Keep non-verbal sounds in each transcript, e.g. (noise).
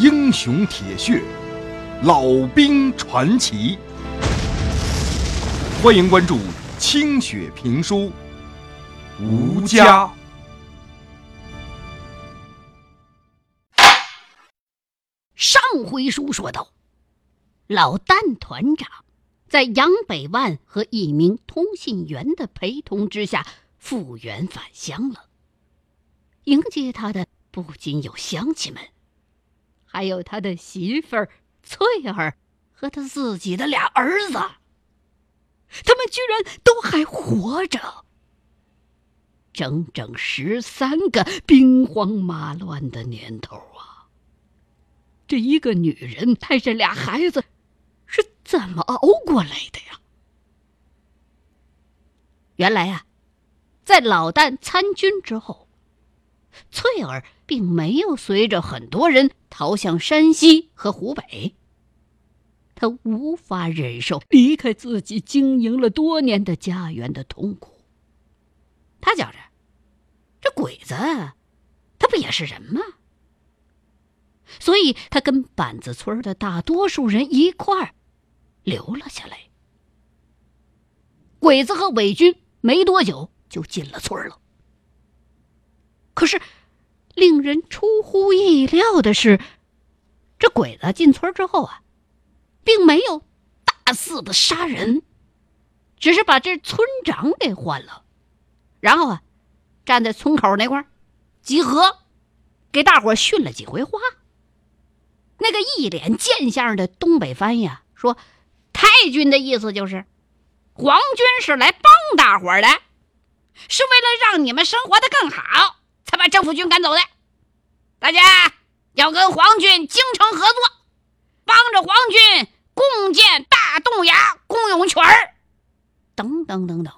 英雄铁血，老兵传奇。欢迎关注清雪评书《吴家》。上回书说到，老旦团长在杨百万和一名通信员的陪同之下复员返乡了。迎接他的不仅有乡亲们，还有他的媳妇儿翠儿和他自己的俩儿子。他们居然都还活着。整整十三个兵荒马乱的年头啊！这一个女人带着俩孩子，是怎么熬过来的呀？原来啊，在老旦参军之后，翠儿并没有随着很多人逃向山西和湖北。他无法忍受离开自己经营了多年的家园的痛苦。他觉着，这鬼子，他不也是人吗？所以他跟板子村的大多数人一块儿留了下来。鬼子和伪军没多久就进了村了。可是，令人出乎意料的是，这鬼子进村之后啊。并没有大肆的杀人，只是把这村长给换了，然后啊，站在村口那块集合，给大伙训了几回话。那个一脸贱相的东北翻译啊，说：“太君的意思就是，皇军是来帮大伙的，是为了让你们生活的更好，他把政府军赶走的。大家要跟皇军精诚合作。”帮着皇军共建大洞崖公用泉儿，等等等等。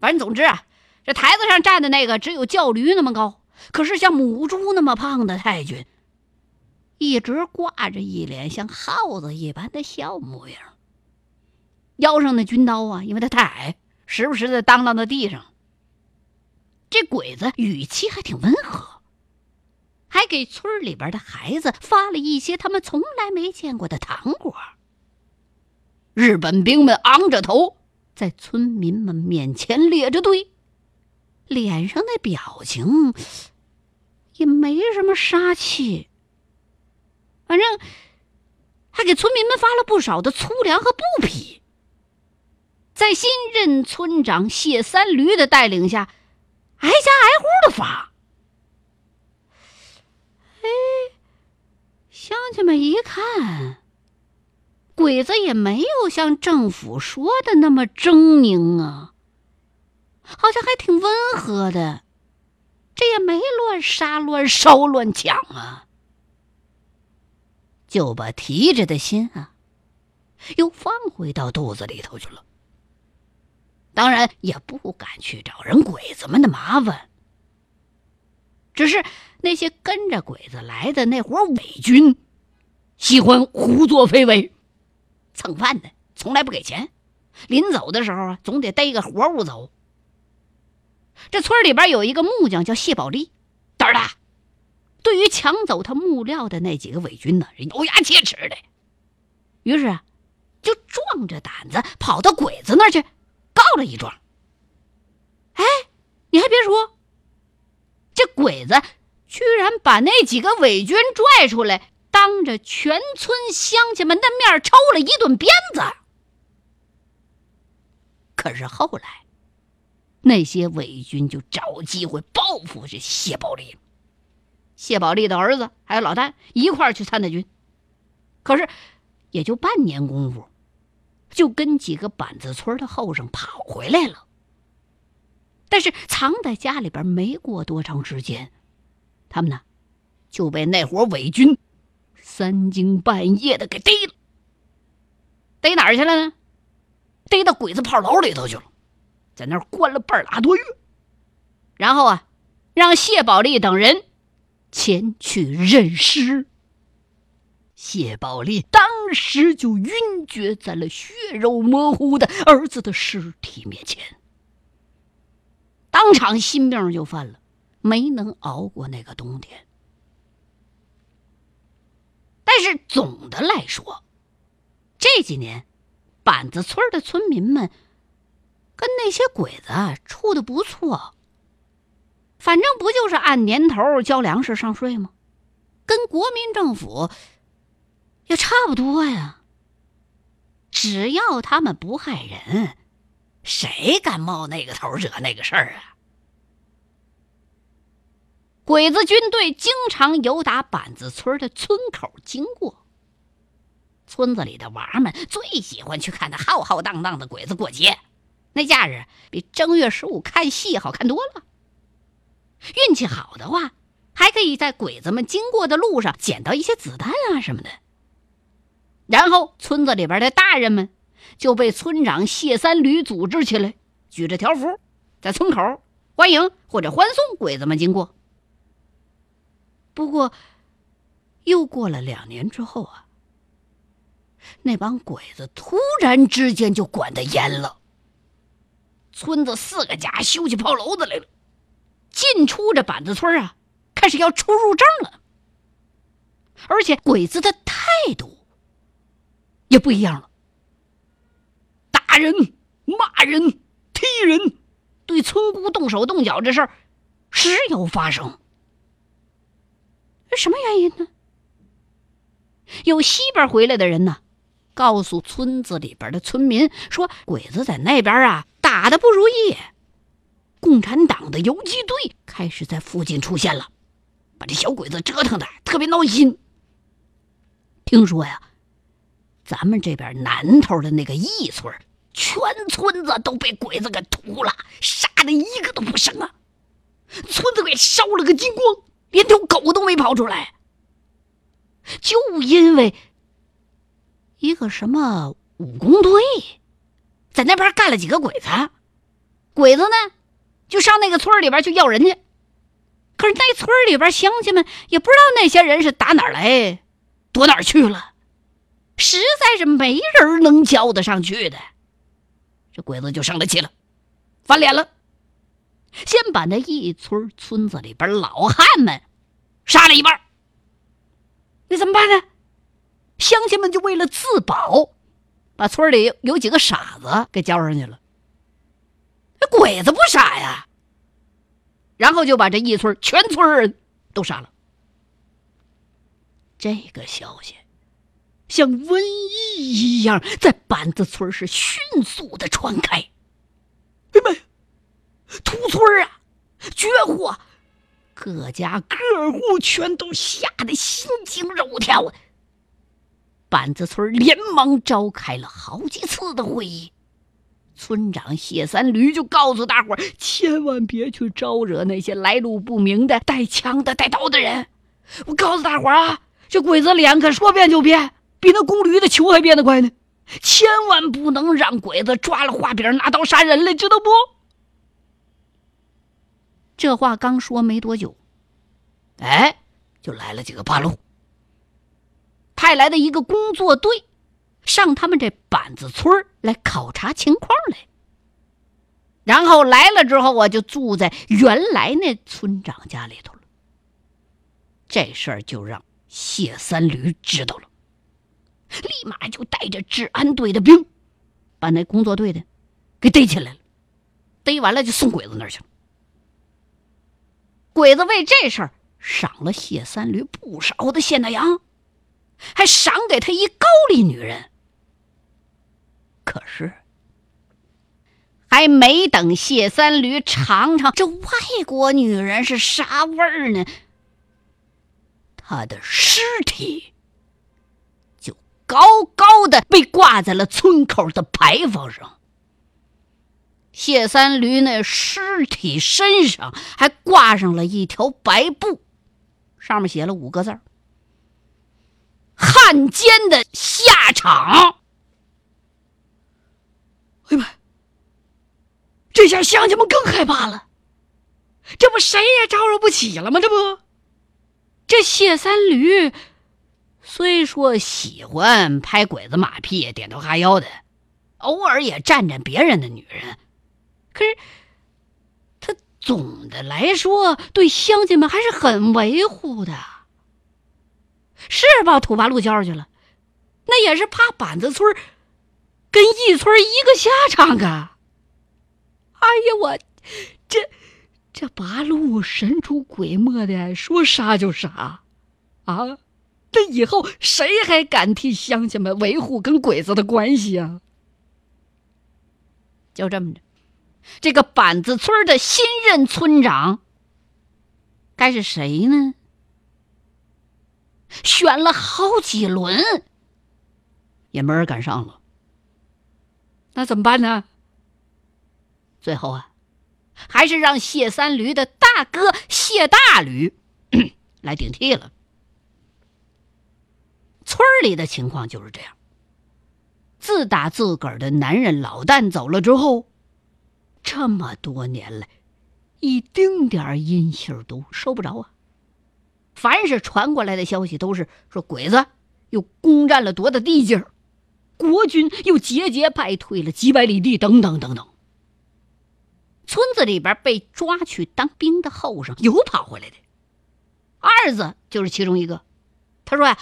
反正总之啊，这台子上站的那个只有叫驴那么高，可是像母猪那么胖的太君，一直挂着一脸像耗子一般的笑模样。腰上的军刀啊，因为他太矮，时不时的当当在地上。这鬼子语气还挺温和。还给村里边的孩子发了一些他们从来没见过的糖果。日本兵们昂着头，在村民们面前列着队，脸上的表情也没什么杀气。反正还给村民们发了不少的粗粮和布匹。在新任村长谢三驴的带领下，挨家挨户的发。哎乡亲们一看，鬼子也没有像政府说的那么狰狞啊，好像还挺温和的，这也没乱杀、乱烧、乱抢啊，就把提着的心啊，又放回到肚子里头去了。当然也不敢去找人鬼子们的麻烦。只是那些跟着鬼子来的那伙伪军，喜欢胡作非为，蹭饭的从来不给钱，临走的时候啊，总得逮个活物走。这村里边有一个木匠叫谢宝利，胆儿大，对于抢走他木料的那几个伪军呢，咬牙切齿的，于是啊，就壮着胆子跑到鬼子那儿去告了一状。哎，你还别说。这鬼子居然把那几个伪军拽出来，当着全村乡亲们的面抽了一顿鞭子。可是后来，那些伪军就找机会报复这谢宝利。谢宝利的儿子还有老旦一块儿去参的军，可是也就半年功夫，就跟几个板子村的后生跑回来了。但是藏在家里边没过多长时间，他们呢就被那伙伪军三更半夜的给逮了。逮哪儿去了呢？逮到鬼子炮楼里头去了，在那儿关了半拉多月。然后啊，让谢宝利等人前去认尸。谢宝利当时就晕厥在了血肉模糊的儿子的尸体面前。当场心病就犯了，没能熬过那个冬天。但是总的来说，这几年板子村的村民们跟那些鬼子处的不错。反正不就是按年头交粮食上税吗？跟国民政府也差不多呀。只要他们不害人，谁敢冒那个头惹那个事儿啊？鬼子军队经常由打板子村的村口经过，村子里的娃们最喜欢去看那浩浩荡荡的鬼子过节，那架势比正月十五看戏好看多了。运气好的话，还可以在鬼子们经过的路上捡到一些子弹啊什么的。然后村子里边的大人们就被村长谢三驴组织起来，举着条幅在村口欢迎或者欢送鬼子们经过。不过，又过了两年之后啊，那帮鬼子突然之间就管得严了，村子四个家修起炮楼子来了。进出这板子村啊，开始要出入证了，而且鬼子的态度也不一样了，打人、骂人、踢人，对村姑动手动脚这事儿时有发生。什么原因呢？有西边回来的人呢，告诉村子里边的村民说，鬼子在那边啊打的不如意。共产党的游击队开始在附近出现了，把这小鬼子折腾的特别闹心。听说呀，咱们这边南头的那个义村，全村子都被鬼子给屠了，杀的一个都不剩啊！村子给烧了个精光，连条狗都没跑出来。就因为一个什么武工队，在那边干了几个鬼子，鬼子呢？就上那个村里边去要人去，可是那村里边乡亲们也不知道那些人是打哪儿来，躲哪儿去了，实在是没人能交得上去的。这鬼子就生了气了，翻脸了，先把那一村村子里边老汉们杀了一半。那怎么办呢？乡亲们就为了自保，把村里有几个傻子给交上去了。那鬼子不傻呀，然后就把这一村全村人都杀了。这个消息像瘟疫一样在板子村是迅速的传开。哎妈呀，屠村啊，绝户，各家各户全都吓得心惊肉跳！板子村连忙召开了好几次的会议。村长谢三驴就告诉大伙儿：“千万别去招惹那些来路不明的、带枪的、带刀的人。我告诉大伙儿啊，这鬼子脸可说变就变，比那公驴的球还变得快呢。千万不能让鬼子抓了画饼拿刀杀人了，知道不？”这话刚说没多久，哎，就来了几个八路，派来的一个工作队。上他们这板子村来考察情况来，然后来了之后，我就住在原来那村长家里头了。这事儿就让谢三驴知道了，立马就带着治安队的兵，把那工作队的给逮起来了，逮完了就送鬼子那儿去了。鬼子为这事儿赏了谢三驴不少的现大洋，还赏给他一高丽女人。可是，还没等谢三驴尝尝这外国女人是啥味儿呢，他的尸体高高的被挂在了村口的牌坊上。谢三驴那尸体身上还挂上了一条白布，上面写了五个字汉奸的下场。”哎呀妈！这下乡亲们更害怕了，这不谁也招惹不起了吗？这不，这谢三驴虽说喜欢拍鬼子马屁、点头哈腰的，偶尔也占占别人的女人，可是他总的来说对乡亲们还是很维护的。是把土八路叫去了，那也是怕板子村跟一村一个下场啊！哎呀，我这这八路神出鬼没的，说杀就杀啊！那以后谁还敢替乡亲们维护跟鬼子的关系啊？就这么着，这个板子村的新任村长该是谁呢？选了好几轮，也没人敢上了。那怎么办呢？最后啊，还是让谢三驴的大哥谢大驴 (coughs) 来顶替了。村里的情况就是这样。自打自个儿的男人老旦走了之后，这么多年来，一丁点儿音信都收不着啊。凡是传过来的消息，都是说鬼子又攻占了多大地界儿，国军又节节败退了几百里地，等等等等。村子里边被抓去当兵的后生有跑回来的，二子就是其中一个。他说呀。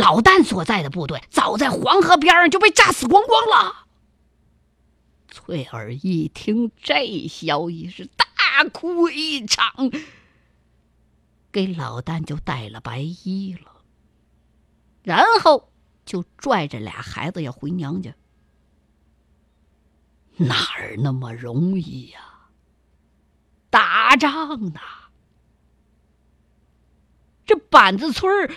老旦所在的部队早在黄河边上就被炸死光光了。翠儿一听这消息，是大哭一场，给老旦就带了白衣了，然后就拽着俩孩子要回娘家。哪儿那么容易呀？打仗呢，这板子村儿。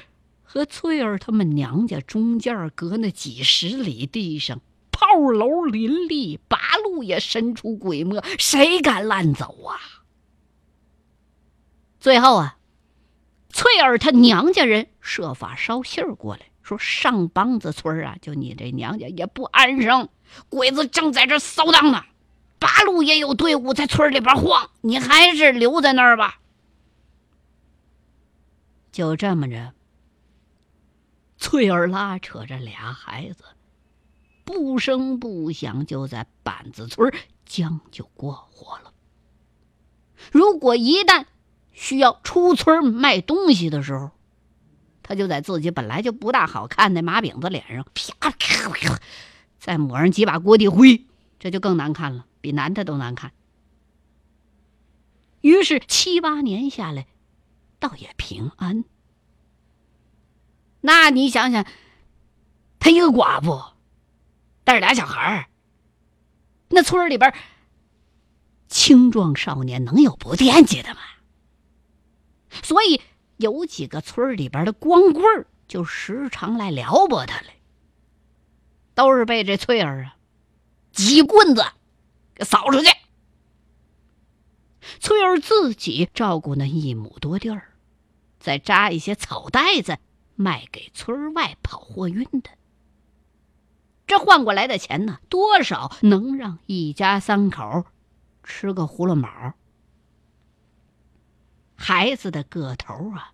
和翠儿他们娘家中间隔那几十里地上，炮楼林立，八路也神出鬼没，谁敢乱走啊？最后啊，翠儿她娘家人设法捎信儿过来，说上梆子村啊，就你这娘家也不安生，鬼子正在这骚荡呢，八路也有队伍在村里边晃，你还是留在那儿吧。就这么着。翠儿拉扯着俩孩子，不声不响就在板子村将就过活了。如果一旦需要出村卖东西的时候，他就在自己本来就不大好看的马饼子脸上啪啪啪，再抹上几把锅底灰，这就更难看了，比男的都难看。于是七八年下来，倒也平安。那你想想，他一个寡妇，带着俩小孩儿，那村里边青壮少年能有不惦记的吗？所以有几个村里边的光棍儿就时常来撩拨他来，都是被这翠儿啊几棍子给扫出去。翠儿自己照顾那一亩多地儿，再扎一些草袋子。卖给村外跑货运的，这换过来的钱呢，多少能让一家三口吃个葫芦毛。孩子的个头啊，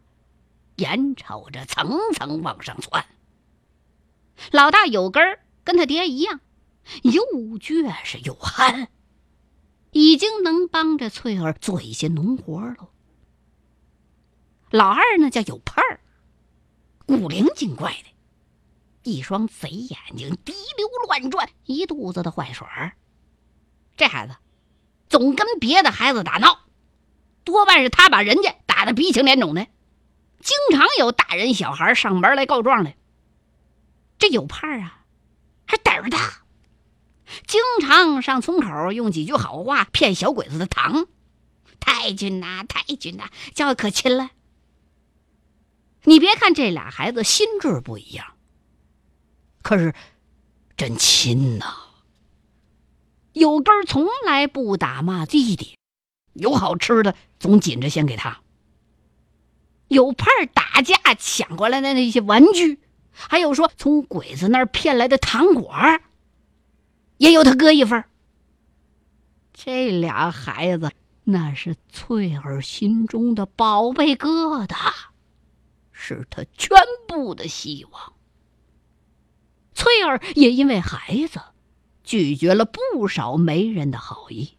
眼瞅着层层往上窜。老大有根儿，跟他爹一样，又倔是又憨，已经能帮着翠儿做一些农活了。老二呢，叫有盼儿。古灵精怪的，一双贼眼睛滴溜乱转，一肚子的坏水儿。这孩子总跟别的孩子打闹，多半是他把人家打得鼻青脸肿的。经常有大人小孩上门来告状来。这有盼啊，还胆儿大，经常上村口用几句好话骗小鬼子的糖。太君呐，太君呐，叫可亲了。你别看这俩孩子心智不一样，可是真亲呐。有根从来不打骂弟弟，有好吃的总紧着先给他。有盼打架抢过来的那些玩具，还有说从鬼子那儿骗来的糖果，也有他哥一份。这俩孩子那是翠儿心中的宝贝疙瘩。是他全部的希望。翠儿也因为孩子，拒绝了不少媒人的好意。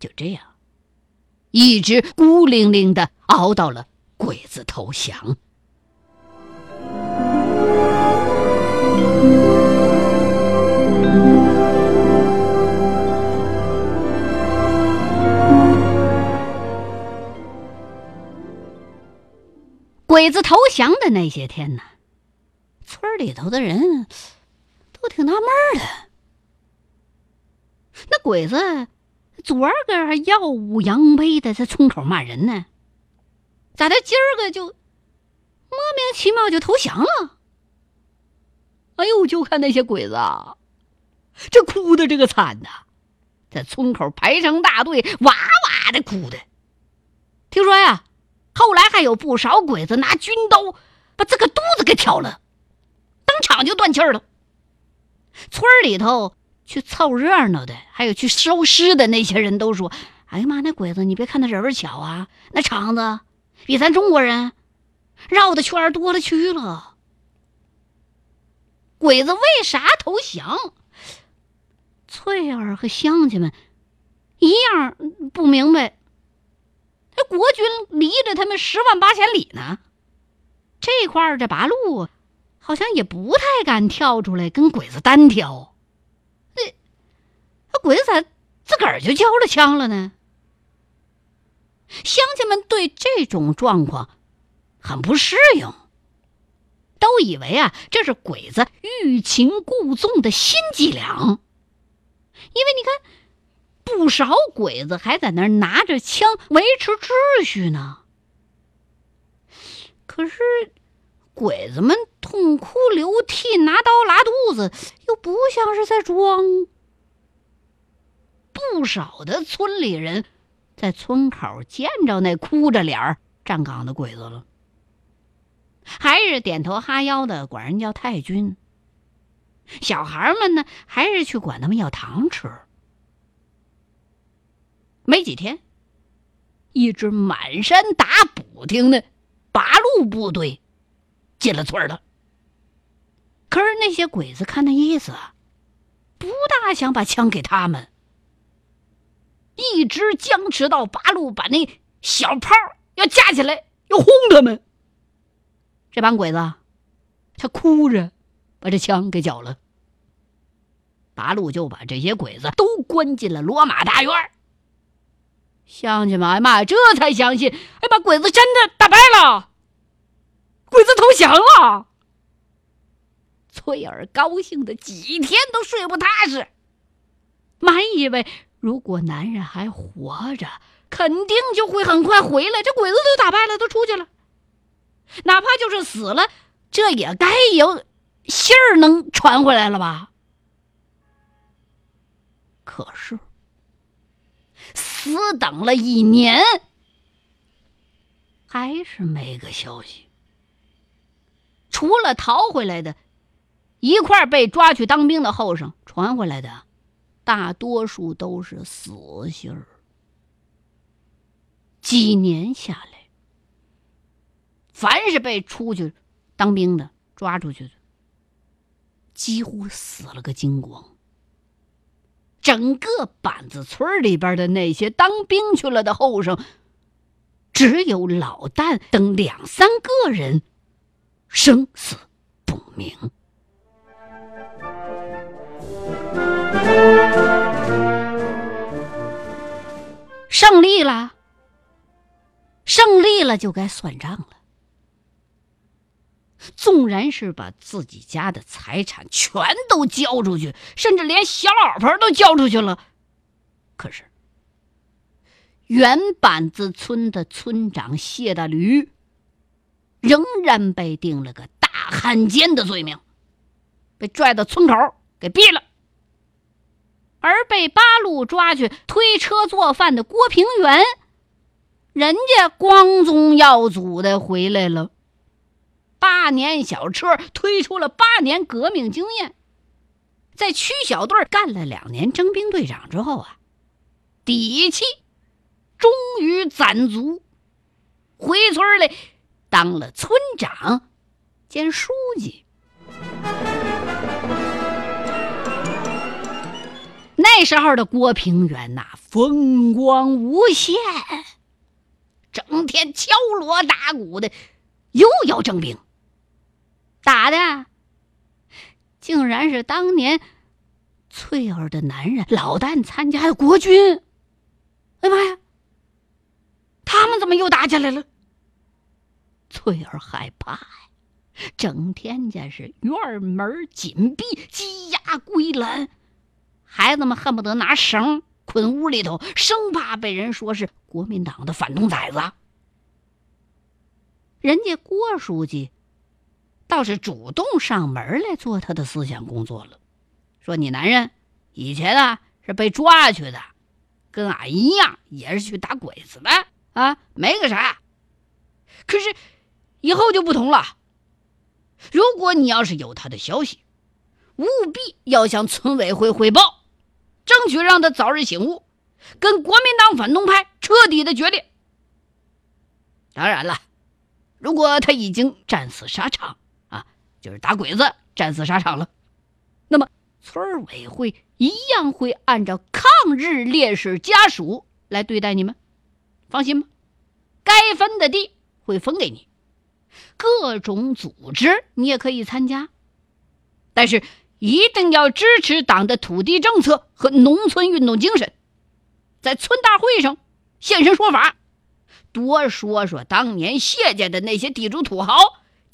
就这样，一直孤零零的熬到了鬼子投降。鬼子投降的那些天呢，村里头的人都挺纳闷的。那鬼子昨儿个还耀武扬威的在村口骂人呢，咋的今儿个就莫名其妙就投降了？哎呦，就看那些鬼子啊，这哭的这个惨呐，在村口排成大队，哇哇的哭的。听说呀。后来还有不少鬼子拿军刀把这个肚子给挑了，当场就断气儿了。村里头去凑热闹的，还有去收尸的那些人都说：“哎呀妈，那鬼子你别看他人儿巧啊，那肠子比咱中国人绕的圈多了去了。”鬼子为啥投降？翠儿和乡亲们一样不明白。这国军离着他们十万八千里呢，这块儿这八路好像也不太敢跳出来跟鬼子单挑。那那鬼子咋自个儿就交了枪了呢？乡亲们对这种状况很不适应，都以为啊这是鬼子欲擒故纵的新伎俩，因为你看。不少鬼子还在那儿拿着枪维持秩序呢。可是，鬼子们痛哭流涕、拿刀拉肚子，又不像是在装。不少的村里人在村口见着那哭着脸儿站岗的鬼子了，还是点头哈腰的管人叫太君。小孩们呢，还是去管他们要糖吃。没几天，一支满山打补丁的八路部队进了村了。可是那些鬼子看那意思，不大想把枪给他们，一直僵持到八路把那小炮要架起来，要轰他们。这帮鬼子，他哭着把这枪给缴了。八路就把这些鬼子都关进了罗马大院儿。乡亲们，哎妈呀，这才相信，哎把，鬼子真的打败了，鬼子投降了。翠儿高兴的几天都睡不踏实，满以为如果男人还活着，肯定就会很快回来。这鬼子都打败了，都出去了，哪怕就是死了，这也该有信儿能传回来了吧？可是。死等了一年，还是没个消息。除了逃回来的，一块被抓去当兵的后生传回来的，大多数都是死信儿。几年下来，凡是被出去当兵的抓出去的，几乎死了个精光。整个板子村里边的那些当兵去了的后生，只有老旦等两三个人生死不明。胜利了，胜利了就该算账了。纵然是把自己家的财产全都交出去，甚至连小老婆都交出去了，可是原板子村的村长谢大驴仍然被定了个大汉奸的罪名，被拽到村口给毙了。而被八路抓去推车做饭的郭平原，人家光宗耀祖的回来了。八年小车推出了八年革命经验，在区小队干了两年征兵队长之后啊，底气终于攒足，回村里当了村长兼书记。那时候的郭平原呐，风光无限，整天敲锣打鼓的，又要征兵。打的，竟然是当年翠儿的男人老旦参加的国军。哎妈呀！他们怎么又打起来了？翠儿害怕呀，整天家是院门紧闭，鸡鸭归栏，孩子们恨不得拿绳捆屋里头，生怕被人说是国民党的反动崽子。人家郭书记倒是主动上门来做他的思想工作了，说你男人以前啊是被抓去的，跟俺一样也是去打鬼子的啊，没个啥。可是以后就不同了，如果你要是有他的消息，务必要向村委会汇报，争取让他早日醒悟，跟国民党反动派彻底的决裂。当然了。如果他已经战死沙场，就是打鬼子战死沙场了，那么村委会一样会按照抗日烈士家属来对待你们，放心吧。该分的地会分给你，各种组织你也可以参加，但是一定要支持党的土地政策和农村运动精神，在村大会上现身说法。多说说当年谢家的那些地主土豪，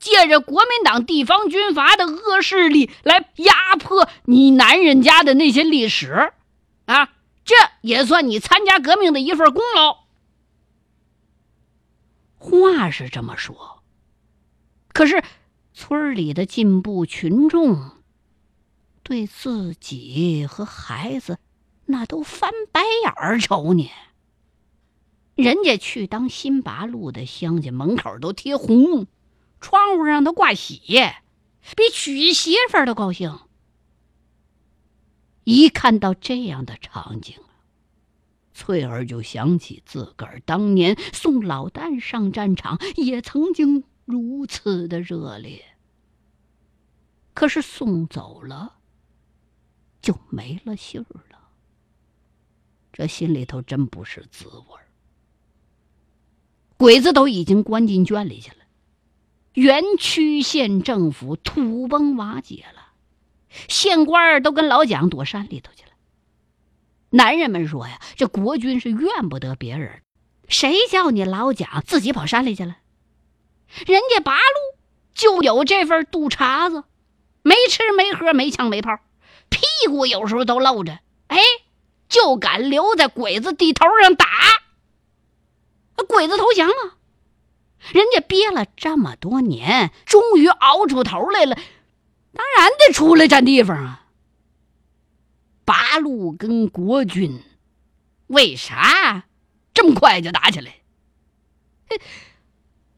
借着国民党地方军阀的恶势力来压迫你男人家的那些历史，啊，这也算你参加革命的一份功劳。话是这么说，可是村里的进步群众对自己和孩子那都翻白眼儿瞅你。人家去当新八路的乡亲，门口都贴红，窗户上都挂喜，比娶媳妇儿都高兴。一看到这样的场景翠儿就想起自个儿当年送老旦上战场，也曾经如此的热烈。可是送走了，就没了信儿了。这心里头真不是滋味儿。鬼子都已经关进圈里去了，原区县政府土崩瓦解了，县官儿都跟老蒋躲山里头去了。男人们说呀：“这国军是怨不得别人，谁叫你老蒋自己跑山里去了？人家八路就有这份肚茬子，没吃没喝没枪没炮，屁股有时候都露着，哎，就敢留在鬼子地头上打。”鬼子投降了，人家憋了这么多年，终于熬出头来了，当然得出来占地方啊。八路跟国军为啥这么快就打起来？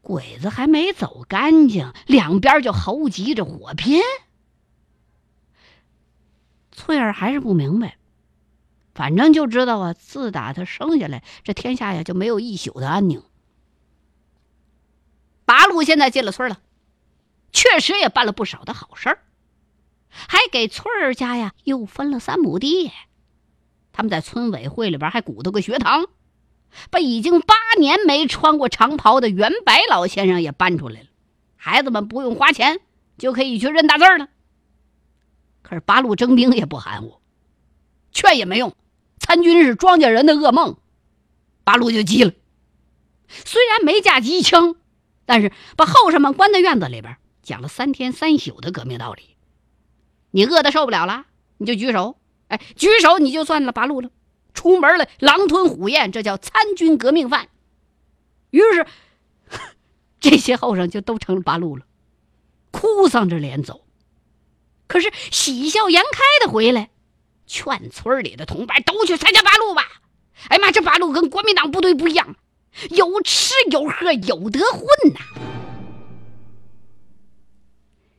鬼子还没走干净，两边就猴急着火拼。翠儿还是不明白。反正就知道啊，自打他生下来，这天下呀就没有一宿的安宁。八路现在进了村了，确实也办了不少的好事儿，还给村儿家呀又分了三亩地。他们在村委会里边还鼓捣个学堂，把已经八年没穿过长袍的袁白老先生也搬出来了，孩子们不用花钱就可以去认大字了。可是八路征兵也不含糊，劝也没用。参军是庄稼人的噩梦，八路就急了。虽然没架机枪，但是把后生们关在院子里边，讲了三天三宿的革命道理。你饿的受不了了，你就举手，哎，举手你就算了八路了。出门了，狼吞虎咽，这叫参军革命犯。于是，(laughs) 这些后生就都成了八路了，哭丧着脸走，可是喜笑颜开的回来。劝村里的同伴都去参加八路吧！哎妈，这八路跟国民党部队不一样，有吃有喝，有得混呐。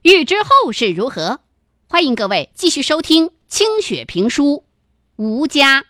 欲知后事如何，欢迎各位继续收听《清雪评书》吴家。